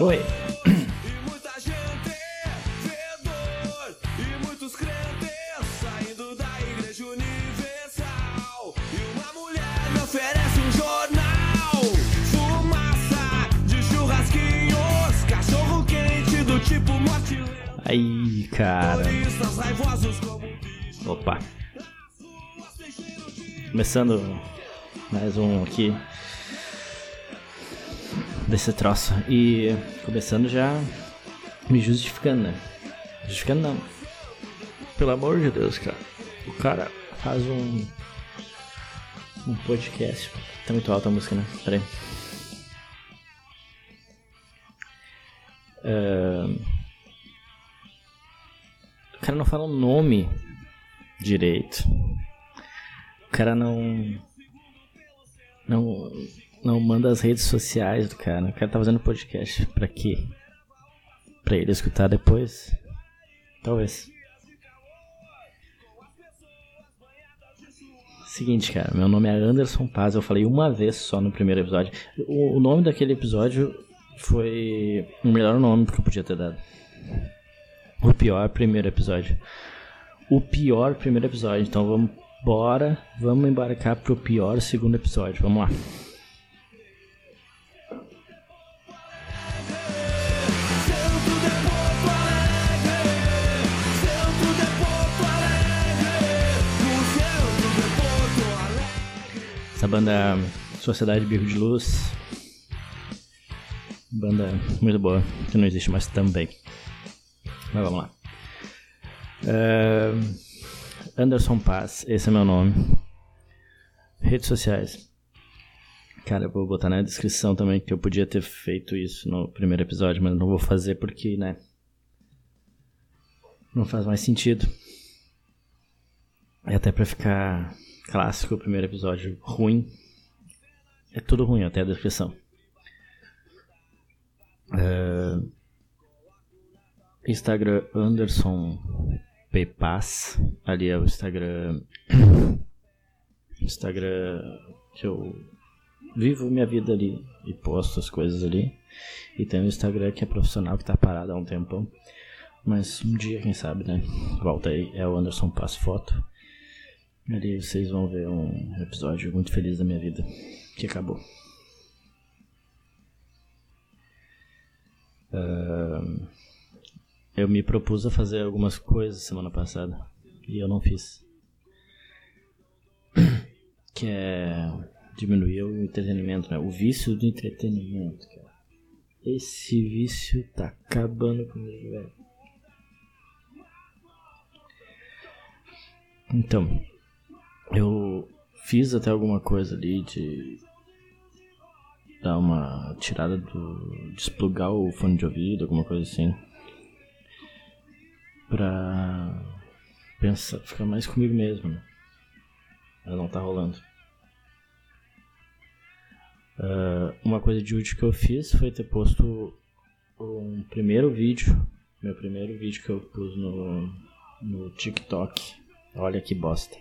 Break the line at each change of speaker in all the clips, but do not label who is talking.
Oi. Aí, cara. Opa. Começando mais um aqui desse troço. E começando já me justificando, né? Justificando não. Pelo amor de Deus, cara. O cara faz um. Um podcast. Tá muito alta a música, né? Pera aí. Ahn, O cara não fala o nome direito. O cara não. Não. Não manda as redes sociais do cara. O cara tá fazendo podcast. Pra quê? Pra ele escutar depois? Talvez. Seguinte, cara. Meu nome é Anderson Paz. Eu falei uma vez só no primeiro episódio. O, o nome daquele episódio foi o melhor nome que eu podia ter dado. O pior primeiro episódio o pior primeiro episódio. Então vamos bora, vamos embarcar pro pior segundo episódio. Vamos lá. Essa banda Sociedade Bico de Luz. Banda muito boa, que não existe mais também. Mas vamos lá. É, Anderson Paz, esse é meu nome. Redes sociais. Cara, eu vou botar na descrição também que eu podia ter feito isso no primeiro episódio, mas não vou fazer porque, né? Não faz mais sentido. E até pra ficar clássico primeiro episódio ruim. É tudo ruim, até a descrição. É, Instagram Anderson P. Paz. Ali é o Instagram. Instagram que eu vivo minha vida ali e posto as coisas ali. E tem o Instagram que é profissional que tá parado há um tempão. Mas um dia, quem sabe, né? Volta aí, é o Anderson Paz Foto. Ali vocês vão ver um episódio muito feliz da minha vida que acabou. Ahn, eu me propus a fazer algumas coisas semana passada e eu não fiz. Que é diminuir o entretenimento, né? O vício do entretenimento, cara. Esse vício tá acabando comigo, velho. Então, eu fiz até alguma coisa ali de dar uma tirada do. desplugar o fone de ouvido, alguma coisa assim. Pra pensar, ficar mais comigo mesmo, né? Mas não tá rolando. Ah, uma coisa de útil que eu fiz foi ter posto um primeiro vídeo, meu primeiro vídeo que eu pus no, no TikTok. Olha que bosta.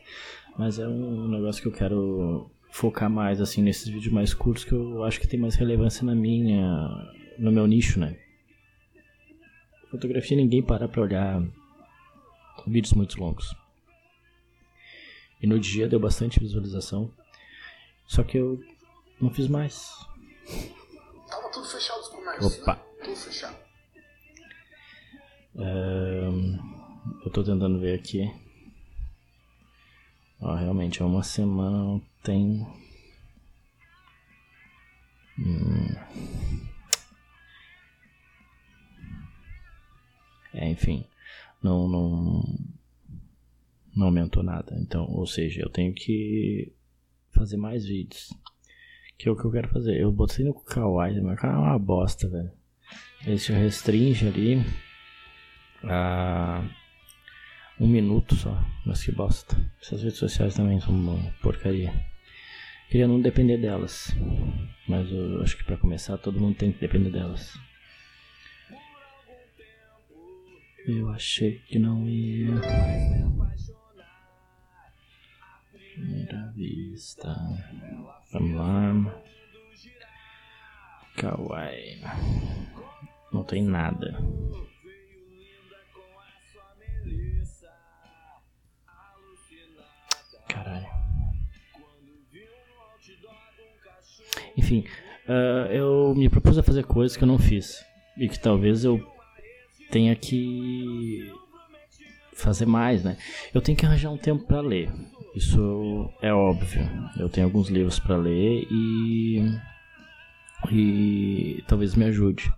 Mas é um negócio que eu quero focar mais assim nesses vídeos mais curtos que eu acho que tem mais relevância na minha no meu nicho, né? Fotografia ninguém para pra olhar vídeos muito longos. E no dia deu bastante visualização. Só que eu não fiz mais.
Tava tudo fechado os comércios,
Opa.
né? Tudo fechado.
Ahn, eu tô tentando ver aqui. Ó, realmente, é uma semana tem. Hum. É, enfim, não, não, não aumentou nada. Então, ou seja, eu tenho que fazer mais vídeos. Que é o que eu quero fazer. Eu botei no Kawaii, mas cara, é uma bosta, velho. Ele se restringe ali a um minuto só. Mas que bosta. Essas redes sociais também são uma porcaria. Queria não depender delas. Mas eu acho que pra começar todo mundo tem que depender delas. Eu achei que não ia. Primeira vista. Vamos lá. Kawaii. tem nada. Enfim, ah, eu me propus a fazer coisas que eu não fiz. E que talvez eu tenha que fazer mais, né? Eu tenho que arranjar um tempo para ler. Isso é óbvio. Eu tenho alguns livros para ler e e talvez me ajude.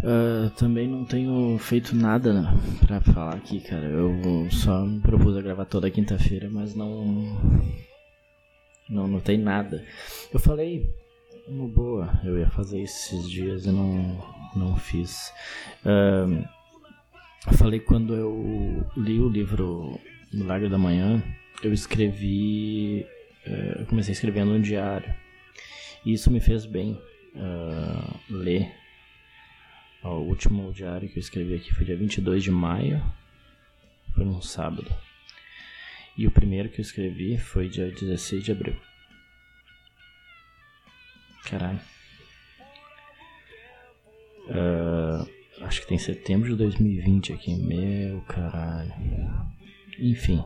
Uh, também não tenho feito nada né, pra falar aqui, cara. Eu só me propus a gravar toda quinta-feira, mas não. Não, não tem nada. Eu falei, uma boa, eu ia fazer esses dias e não, não fiz. Eu falei quando eu li o livro Milagre da Manhã, eu escrevi. Uh, eu comecei escrevendo um diário. E isso me fez bem uh, ler. O último diário que eu escrevi aqui foi dia 22 de maio. Foi num sábado. E o primeiro que eu escrevi foi dia 16 de abril. Caralho. Uh, acho que tem setembro de 2020 aqui. Meu caralho. Enfim.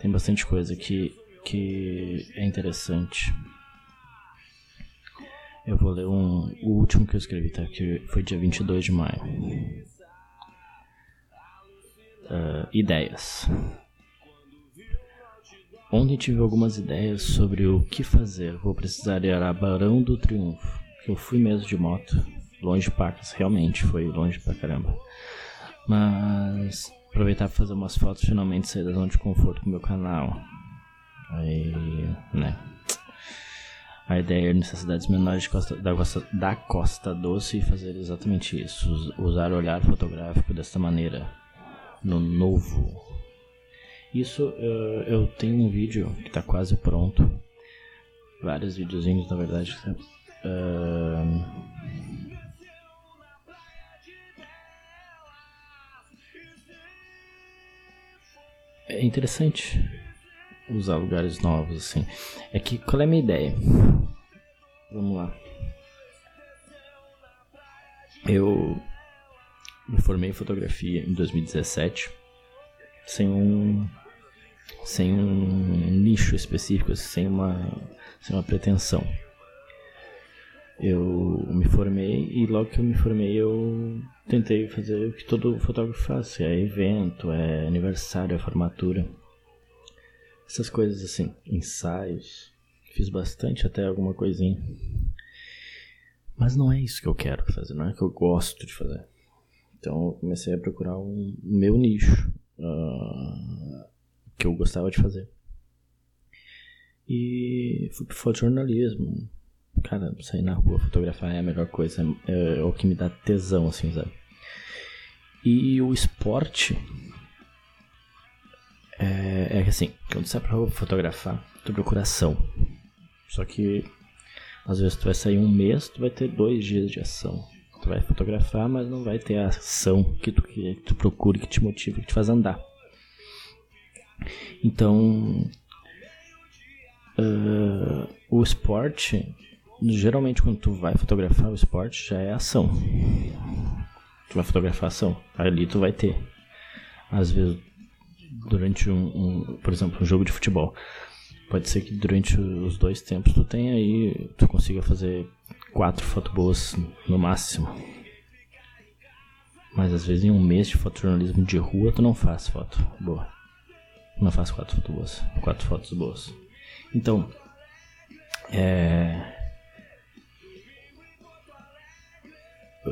Tem bastante coisa que, que é interessante. Eu vou ler um, o último que eu escrevi, tá? Que foi dia 22 de maio. Uh, ideias. Ontem tive algumas ideias sobre o que fazer. Vou precisar ir a Barão do Triunfo. Eu fui mesmo de moto. Longe pacas, realmente foi longe pra caramba. Mas aproveitar pra fazer umas fotos finalmente sair da zona de conforto com meu canal. Aí, né? A ideia é necessidades menores costa, da, costa, da Costa Doce e fazer exatamente isso. Usar o olhar fotográfico desta maneira. No novo. Isso uh, eu tenho um vídeo que está quase pronto. Vários videozinhos na verdade. Uh, é interessante usar lugares novos, assim. É que qual é a minha ideia? Vamos lá. Eu me formei em fotografia em 2017 sem um sem um nicho específico, sem uma sem uma pretensão. Eu me formei e logo que eu me formei eu tentei fazer o que todo fotógrafo faz, é evento, é aniversário, é formatura. Essas coisas assim, ensaios. Fiz bastante até alguma coisinha. Mas não é isso que eu quero fazer, não é que eu gosto de fazer. Então eu comecei a procurar um meu nicho uh, que eu gostava de fazer. E fui pro fotojornalismo. Cara, sair na rua fotografar é a melhor coisa. É, é o que me dá tesão, assim, sabe? E o esporte é, é assim, quando você vai pra fotografar, tu procura ação. Só que às vezes tu vai sair um mês, tu vai ter dois dias de ação. Tu vai fotografar, mas não vai ter a ação que tu, que tu procura, que te motiva, que te faz andar. Então, uh, o esporte, geralmente quando tu vai fotografar o esporte, já é ação. Tu vai fotografar ação. Ali tu vai ter. Às vezes durante um, um, por exemplo, um jogo de futebol. Pode ser que durante os dois tempos tu tenha aí, tu consiga fazer quatro fotos boas no máximo. Mas às vezes em um mês de fotojornalismo de rua tu não faz foto boa. Não faz quatro fotos boas. Quatro fotos boas. Então, é.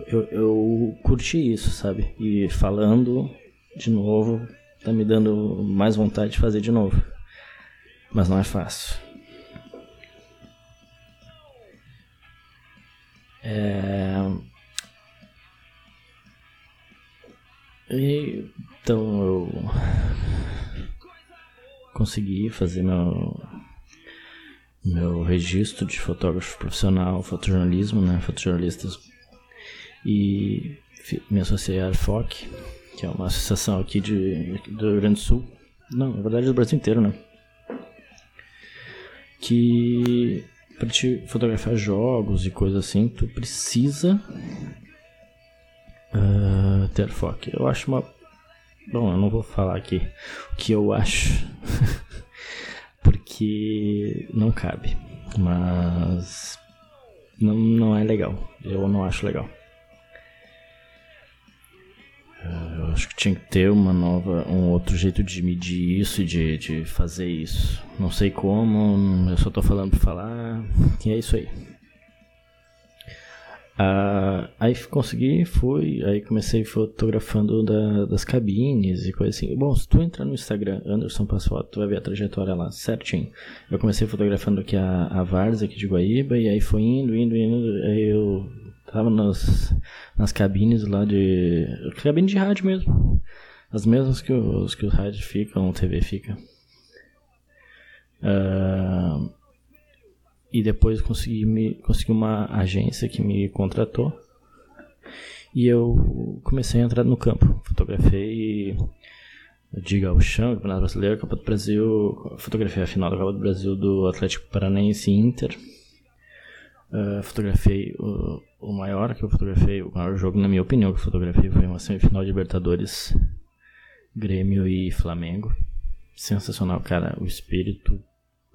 Eu, eu curti isso, sabe? E falando de novo, tá me dando mais vontade de fazer de novo. Mas não é fácil. É... Então eu consegui fazer meu meu registro de fotógrafo profissional, fotojornalismo, né, fotojornalistas e me associei à ARFOC, que é uma associação aqui de, do Rio Grande do Sul. Não, na verdade do Brasil inteiro, né? Que para te fotografar jogos e coisas assim, tu precisa Ah, ter foco. Eu acho uma. Bom, eu não vou falar aqui o que eu acho. porque não cabe. Mas. Não, não é legal. Eu não acho legal. Tinha que ter uma nova, um outro jeito de medir isso e de, de fazer isso. Não sei como, eu só tô falando pra falar. E é isso aí. Ah, aí consegui, fui, aí comecei fotografando da- das cabines e coisa assim. Bom, se tu entrar no Instagram, Anderson Passo Foto, tu vai ver a trajetória lá, certinho. Eu comecei fotografando aqui a, a Varsa aqui de Guaíba, e aí foi indo, indo, indo, aí eu tava nas, nas cabines lá de... cabine de rádio mesmo. As mesmas que os, que os rádios ficam, o TV fica. Ah, e depois consegui, me, consegui uma agência que me contratou. E eu comecei a entrar no campo. Fotografei Diga o Chão, Campeonato Brasileiro, Copa do Brasil. Fotografei a final da Copa do Brasil do Atlético Paranaense Inter. Ah, fotografei o, o maior que eu fotografei, o maior jogo, na minha opinião, que eu fotografei foi uma semifinal de Libertadores Grêmio e Flamengo. Sensacional, cara. O espírito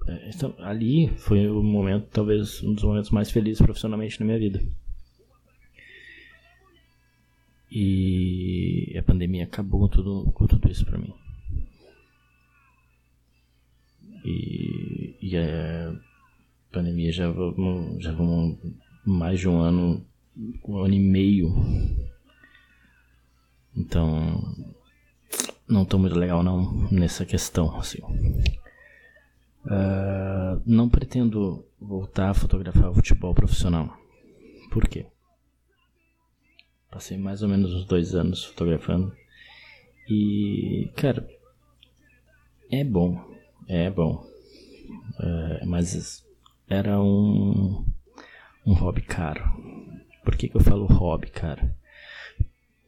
é, então, ali foi o momento, talvez um dos momentos mais felizes profissionalmente na minha vida. E a pandemia acabou com tudo, com tudo isso pra mim. E, e a pandemia já vamos, já vamos mais de um ano, um ano e meio. Então, não tô muito legal não nessa questão, assim. Ah, não pretendo voltar a fotografar futebol profissional. Por quê? Passei mais ou menos uns dois anos fotografando. E, cara, é bom. É bom. É, mas era um, um hobby caro. Por que, que eu falo hobby, cara?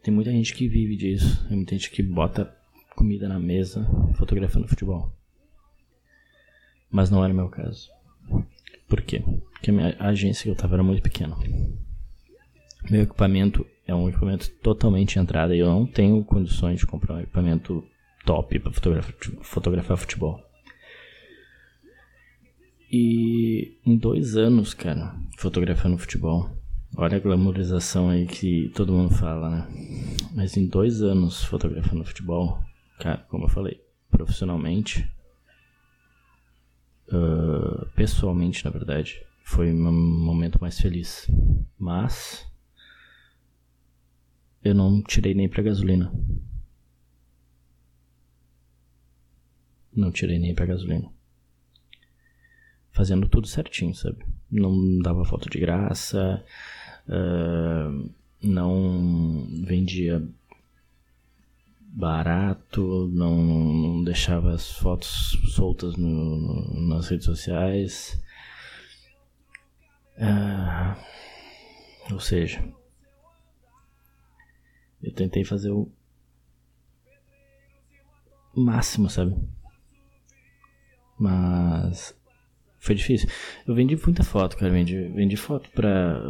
Tem muita gente que vive disso. Tem muita gente que bota comida na mesa fotografando futebol. Mas não era o meu caso. Por quê? Porque a, minha, agência que eu tava era muito pequena. Meu equipamento é um equipamento totalmente entrada e eu não tenho condições de comprar um equipamento top para fotografar, fotografar futebol. E em dois anos, cara, fotografando futebol, olha a glamorização aí que todo mundo fala, né? Mas em dois anos fotografando futebol, cara, como eu falei, profissionalmente, Uh, pessoalmente, na verdade, foi meu momento mais feliz. Mas eu não tirei nem pra gasolina. Não tirei nem pra gasolina. Fazendo tudo certinho, sabe? Não dava foto de graça, uh, não vendia barato, não, não deixava as fotos soltas no, no, nas redes sociais. Ah, ou seja, eu tentei fazer o máximo, sabe? Mas foi difícil. Eu vendi muita foto, cara. Vendi, vendi foto pra.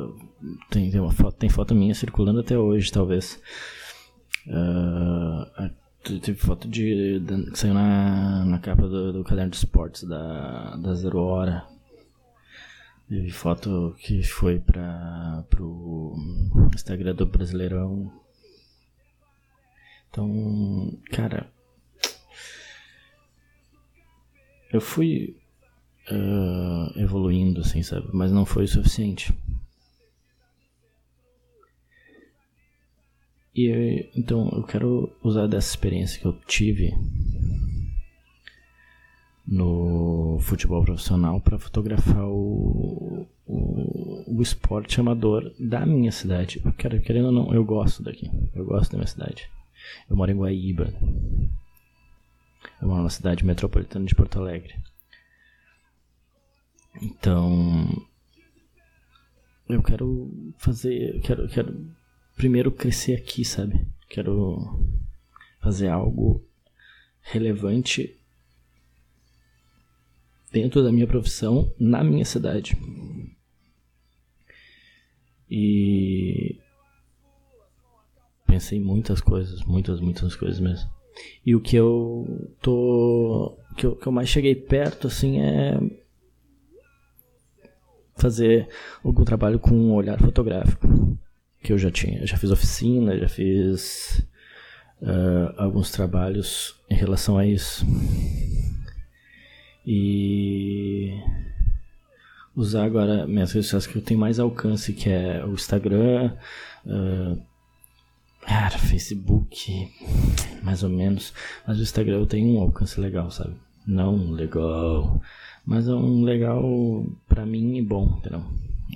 Tem, tem, uma foto, tem foto minha circulando até hoje, talvez. Uh, teve foto de, de, que saiu na, na capa do, do caderno de esportes da, da Zero Hora. Teve foto que foi para pro Instagram do Brasileirão. Então, cara, eu fui uh, evoluindo, assim, sabe? Mas não foi o suficiente. E então eu quero usar dessa experiência que eu tive no futebol profissional para fotografar o, o, o, esporte amador da minha cidade. Eu quero, querendo ou não, eu gosto daqui. Eu gosto da minha cidade. Eu moro em Guaíba. Eu moro na cidade metropolitana de Porto Alegre. Então, eu quero fazer, eu quero, quero primeiro crescer aqui, sabe? Quero fazer algo relevante dentro da minha profissão na minha cidade. E pensei muitas coisas, muitas, muitas coisas mesmo. E o que eu tô. Que eu, que eu mais cheguei perto, assim, é. Fazer algum trabalho com um olhar fotográfico. Que eu já tinha. Já fiz oficina, já fiz. ah, alguns trabalhos em relação a isso. E usar agora minhas redes sociais que eu tenho mais alcance, que é o Instagram, ah, cara, Facebook, mais ou menos. Mas o Instagram eu tenho um alcance legal, sabe? Não legal, mas é um legal pra mim e bom, entendeu?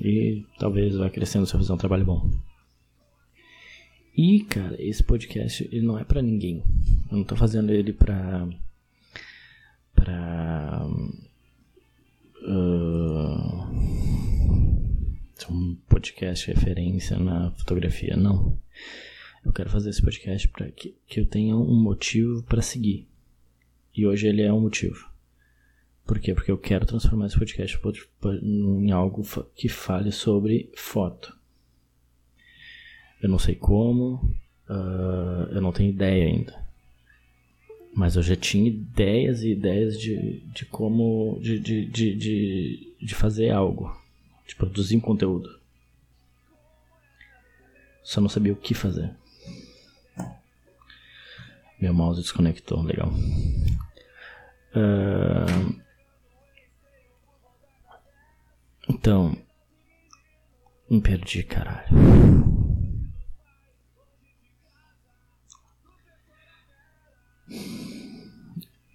E talvez vá crescendo se eu fizer um trabalho bom. E, cara, esse podcast ele não é pra ninguém. Eu não tô fazendo ele pra. pra. ser um podcast referência na fotografia, não. Eu quero fazer esse podcast para que, que eu tenha um motivo para seguir. E hoje ele é um motivo. Por quê? Porque eu quero transformar esse podcast po- po- em algo que fale sobre foto. Eu não sei como, ah, eu não tenho ideia ainda. Mas eu já tinha ideias e ideias de, de como. De, de, de, de, de fazer algo. De produzir um conteúdo. Só não sabia o que fazer. Meu mouse desconectou, legal. Ah, Então. Me perdi, caralho.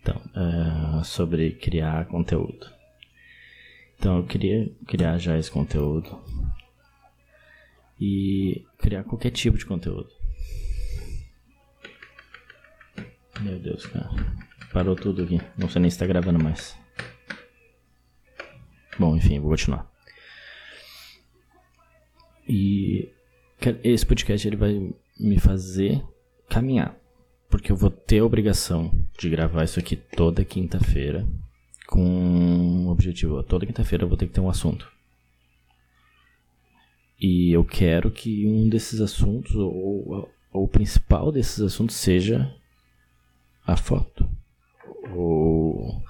Então, ah, sobre criar conteúdo. Então, eu queria criar já esse conteúdo. E criar qualquer tipo de conteúdo. Meu Deus, cara. Parou tudo aqui. Não sei nem se tá gravando mais. Bom, enfim, vou continuar. E esse podcast ele vai me fazer caminhar. Porque eu vou ter a obrigação de gravar isso aqui toda quinta-feira. Com um objetivo. Toda quinta-feira eu vou ter que ter um assunto. E eu quero que um desses assuntos, ou, ou o principal desses assuntos, seja a foto. Ou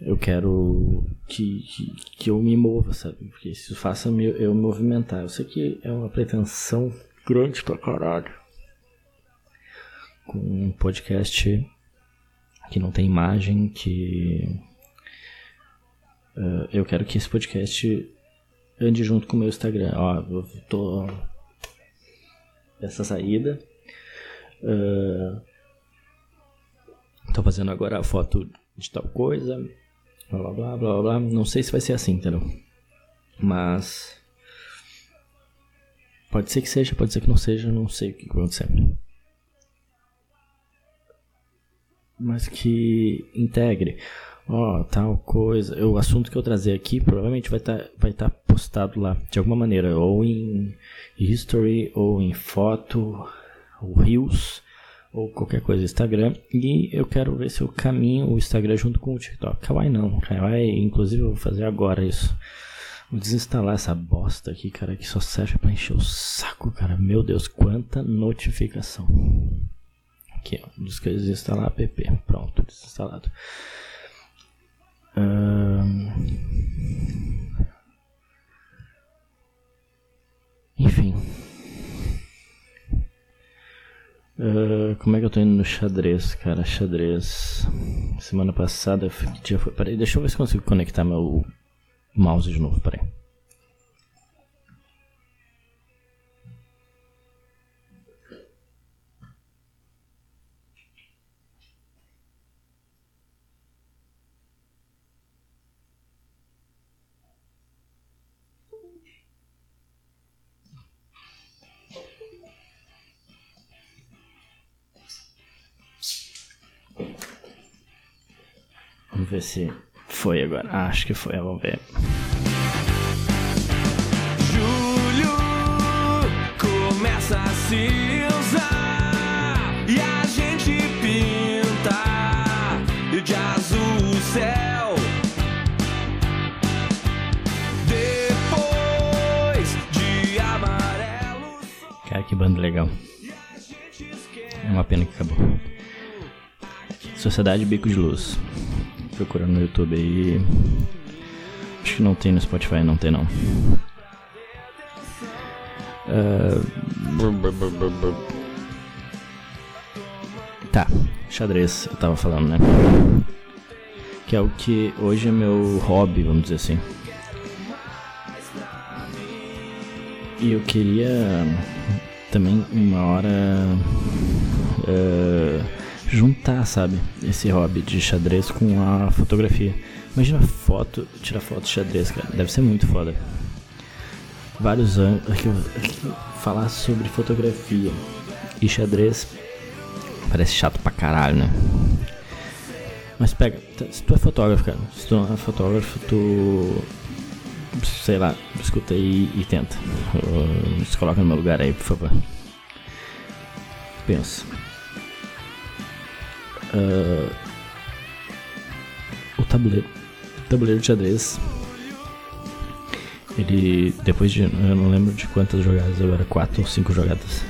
eu quero que, que, que eu me mova, sabe? Porque isso faça me- eu me movimentar. Eu sei que é uma pretensão grande pra caralho. Com um podcast que não tem imagem, que. eh, eu quero que esse podcast ande junto com o meu Instagram. Ó, eu tô. Essa saída. eh, tô fazendo agora a foto de tal coisa. Blá blá blá blá blá. Não sei se vai ser assim, entendeu? Mas. Pode ser que seja, pode ser que não seja, não sei o que vai acontecer. Mas que integre. Ó, tal coisa. O assunto que eu trazer aqui provavelmente vai estar vai tá postado lá de alguma maneira. Ou em history, ou em foto, ou reels, ou qualquer coisa Instagram. E eu quero ver se eu caminho o Instagram junto com o TikTok. Kawaii não. Kawaii, inclusive, eu vou fazer agora isso. Vou desinstalar essa bosta aqui, cara, que só serve pra encher o saco, cara. Meu Deus, quanta notificação. Aqui, ó. Diz que desinstalar app. Pronto, desinstalado. Enfim. Ah, como é que eu tô indo no xadrez, cara? Xadrez. Semana passada, que dia foi? Peraí, deixa eu ver se consigo conectar meu mouse de novo, peraí. Ver se foi agora. Ah, acho que foi, vamos ver.
Julho começa a usar e a gente pinta de azul o céu. Depois de amarelo.
Cara, que banda legal.
E
É uma pena que acabou. Sociedade Bico de Luz. Procura no YouTube aí. Acho que não tem no Spotify, não tem não. Brr. Tá, xadrez, eu tava falando, né? Que é o que hoje é meu hobby, vamos dizer assim. E eu queria também uma hora eh, juntar, sabe, esse hobby de xadrez com a fotografia. Imagina foto, tirar foto de xadrez, cara, deve ser muito foda. Vários anos, aqui, aqui, falar sobre fotografia e xadrez parece chato pra caralho, né? Mas pega, se tu é fotógrafo, cara, se tu não é fotógrafo, tu. Sei lá, escuta aí e tenta. Se coloca no meu lugar aí, por favor. Pensa. Ah, o tabuleiro. O tabuleiro de xadrez. Ele. Depois de. Eu não lembro de quantas jogadas agora, quatro ou cinco jogadas.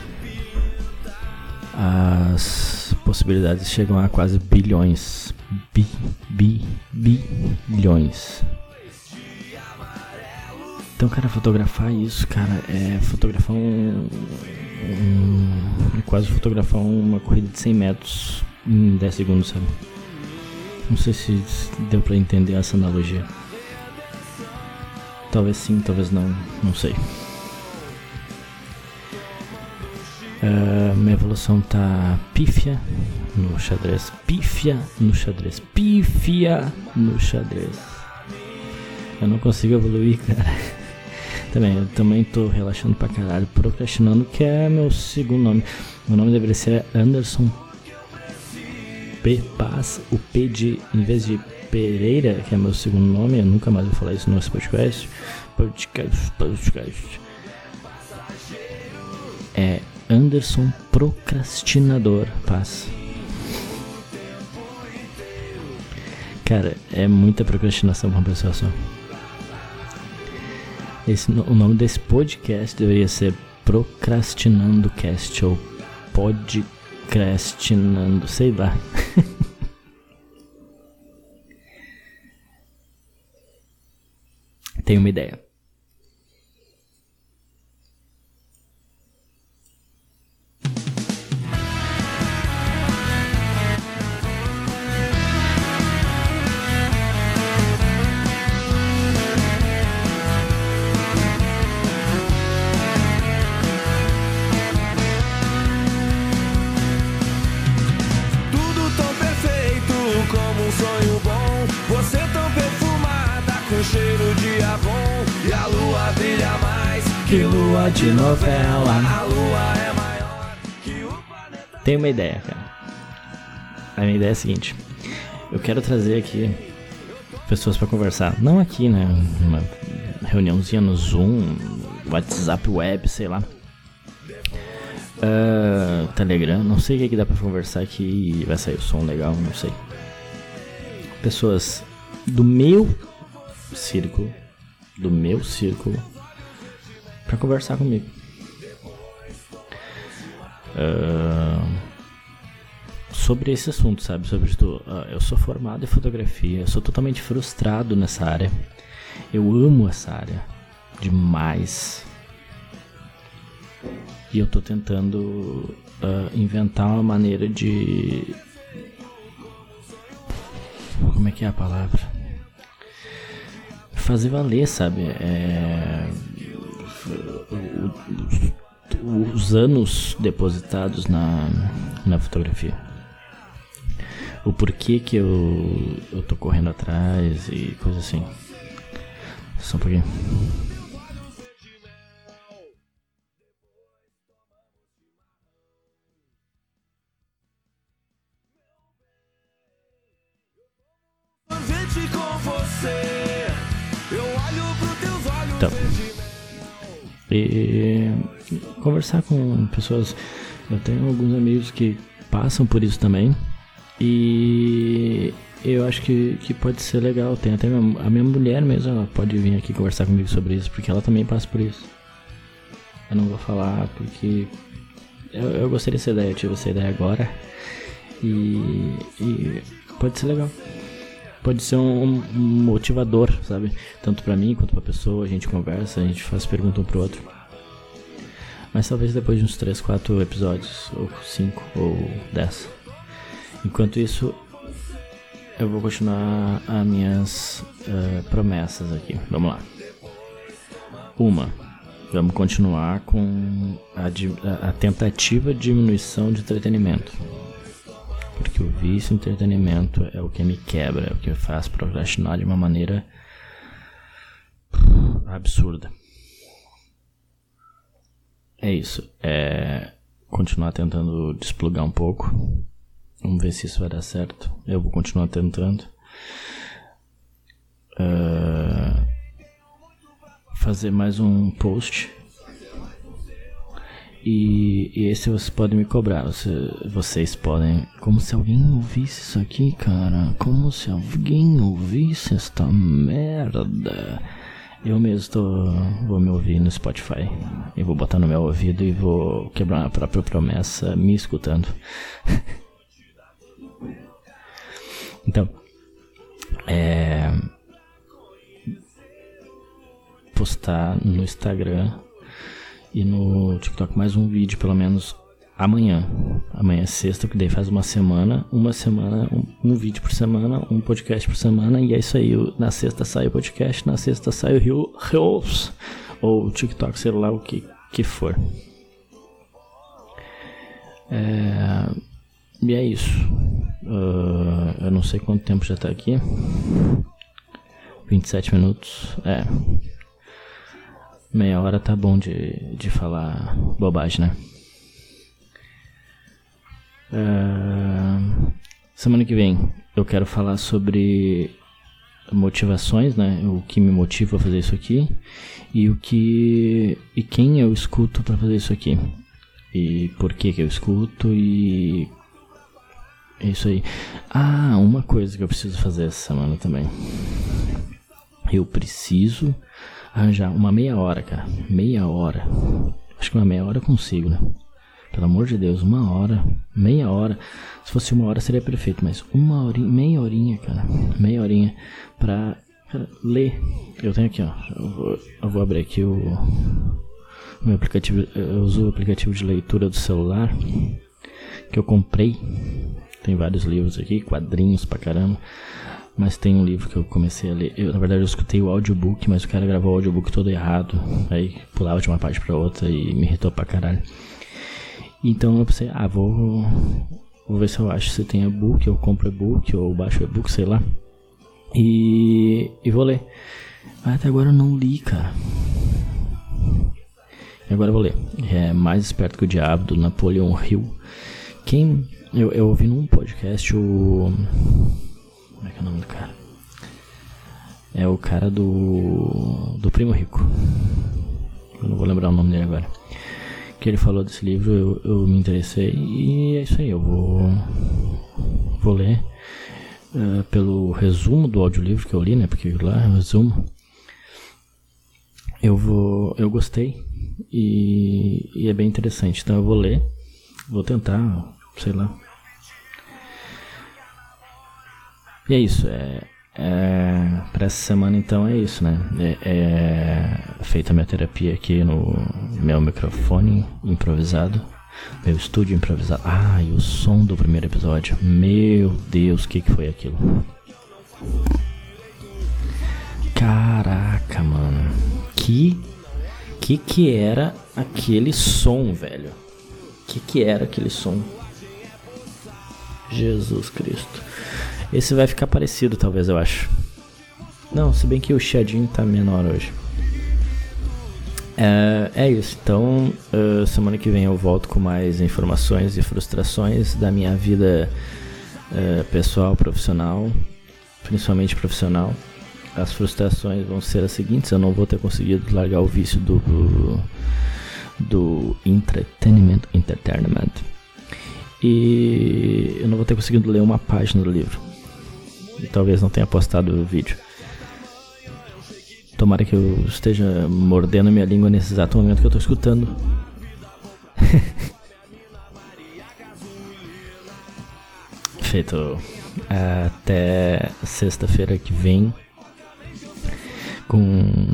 As possibilidades chegam a quase bilhões. Bi, bi, bilhões. Então, cara, fotografar isso, cara, é fotografar um. um quase fotografar uma corrida de 100 metros em 10 segundos, sabe? Não sei se deu pra entender essa analogia. Talvez sim, talvez não, não sei. Ah, minha evolução tá pífia no xadrez. Pífia no xadrez. Pífia no xadrez. Eu não consigo evoluir, cara. Também, eu também tô relaxando pra caralho. Procrastinando, que é meu segundo nome. Meu nome deveria ser Anderson P. Paz. O P de, em vez de Pereira, que é meu segundo nome, eu nunca mais vou falar isso no nosso podcast. Podcast, podcast. É Anderson Procrastinador Paz. Cara, é muita procrastinação uma pessoa só. Esse, o nome desse podcast deveria ser Procrastinando Cast ou Podcastinando, sei lá. Tenho uma ideia.
Sonho bom. Você tão perfumada com cheiro de Avon. E a lua brilha mais
Que lua de novela.
A lua é maior que o planeta.
Tenho uma ideia, cara. A minha ideia é a seguinte: eu quero trazer aqui pessoas pra conversar. Não aqui, né? Uma reuniãozinha no Zoom, WhatsApp web, sei lá. Ah, Telegram, não sei o que, que dá pra conversar aqui vai sair o som legal, não sei. Pessoas do meu círculo, do meu círculo, pra conversar comigo. Ah, sobre esse assunto, sabe? Sobre tu, ah, eu sou formado em fotografia, eu sou totalmente frustrado nessa área. Eu amo essa área demais. E eu tô tentando ah, inventar uma maneira de. Como é que é a palavra? Fazer valer, sabe? É... Os anos depositados na, na fotografia. O porquê que eu, eu tô correndo atrás e coisa assim. Só um pouquinho. E conversar com pessoas. Eu tenho alguns amigos que passam por isso também. E eu acho que, que pode ser legal. Tem até minha- a minha mulher mesmo, ela pode vir aqui conversar comigo sobre isso, porque ela também passa por isso. Eu não vou falar porque eu, eu gostei dessa ideia, eu tive essa ideia agora. E, e pode ser legal. Pode ser um, um motivador, sabe? Tanto pra mim quanto pra pessoa. A gente conversa, a gente faz pergunta um pro outro. Mas talvez depois de uns 3, 4 episódios, ou 5, ou 10. Enquanto isso, eu vou continuar as minhas uh, promessas aqui. Vamos lá. Uma, vamos continuar com a, a, tentativa de diminuição de entretenimento. Porque o vício em entretenimento é o que me quebra, é o que me faz procrastinar de uma maneira absurda. É isso. É continuar tentando desplugar um pouco. Vamos ver se isso vai dar certo. Eu vou continuar tentando. Uh, fazer mais um post. E, e esse vocês podem me cobrar. Você, vocês podem. Como se alguém ouvisse isso aqui, cara. Como se alguém ouvisse esta merda. Eu mesmo tô, vou me ouvir no Spotify. E vou botar no meu ouvido e vou quebrar a própria promessa me escutando. então. É postar no Instagram e no TikTok mais um vídeo, pelo menos amanhã. Amanhã é sexta, que daí faz uma semana. Uma semana, um, um, vídeo por semana, um podcast por semana. E é isso aí. Na sexta sai o podcast, na sexta sai o Reels. Ou o TikTok, sei lá o que, que for. É, e é isso. Uh, eu não sei quanto tempo já tá aqui. 27 minutos. É, Meia hora tá bom de, de falar bobagem, né? Uh, semana que vem eu quero falar sobre motivações, né? O que me motiva a fazer isso aqui e o que e quem eu escuto para fazer isso aqui e por que que eu escuto e é isso aí. Ah, uma coisa que eu preciso fazer essa semana também. Eu preciso arranjar uma meia hora, cara. Meia hora. Acho que uma meia hora eu consigo, né? Pelo amor de Deus, uma hora, meia hora. Se fosse uma hora seria perfeito, mas uma horinha, meia horinha, cara. Meia horinha pra cara, ler. Eu tenho aqui, ó. Eu vou, eu vou abrir aqui o meu aplicativo. Eu uso o aplicativo de leitura do celular que eu comprei. Tem vários livros aqui, quadrinhos pra caramba. Mas tem um livro que eu comecei a ler. Eu, na verdade, eu escutei o audiobook, mas o cara gravou o audiobook todo errado. Aí pulava de uma parte pra outra e me irritou pra caralho. Então eu pensei, ah, vou, vou ver se eu acho se tem e-book, eu compro e-book ou baixo e-book, sei lá. E, e vou ler. Mas até agora eu não li, cara. E agora eu vou ler. É Mais Esperto que o Diabo, do Napoleon Hill. Quem. Eu, eu ouvi num podcast o. Como é que é o nome do cara? É o cara do. do Primo Rico. Eu não vou lembrar o nome dele agora. Que ele falou desse livro, eu, eu me interessei e é isso aí, eu vou. vou ler. Uh, pelo resumo do audiolivro que eu li, né? Porque lá é o resumo. Eu vou. Eu gostei e, e é bem interessante. Então eu vou ler. Vou tentar, sei lá, E é isso, é, é, para essa semana então é isso, né? É, é feita a minha terapia aqui no meu microfone improvisado, meu estúdio improvisado. Ah, e o som do primeiro episódio. Meu Deus, o que, que foi aquilo? Caraca, mano. Que que que era aquele som, velho? Que que era aquele som? Jesus Cristo. Esse vai ficar parecido, talvez, eu acho. Não, se bem que o chiadinho tá menor hoje. É, é isso, então uh, semana que vem eu volto com mais informações e frustrações da minha vida uh, pessoal, profissional, principalmente profissional. As frustrações vão ser as seguintes: eu não vou ter conseguido largar o vício do, do, do entretenimento, entertainment, e eu não vou ter conseguido ler uma página do livro talvez não tenha postado o vídeo. Tomara que eu esteja mordendo minha língua nesse exato momento que eu estou escutando. Feito até sexta-feira que vem com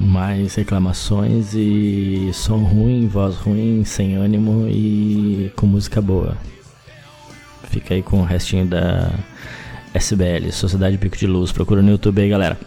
mais reclamações e som ruim, voz ruim, sem ânimo e com música boa. Fica aí com o restinho da SBL, Sociedade Bico de Luz. Procura no YouTube aí, galera.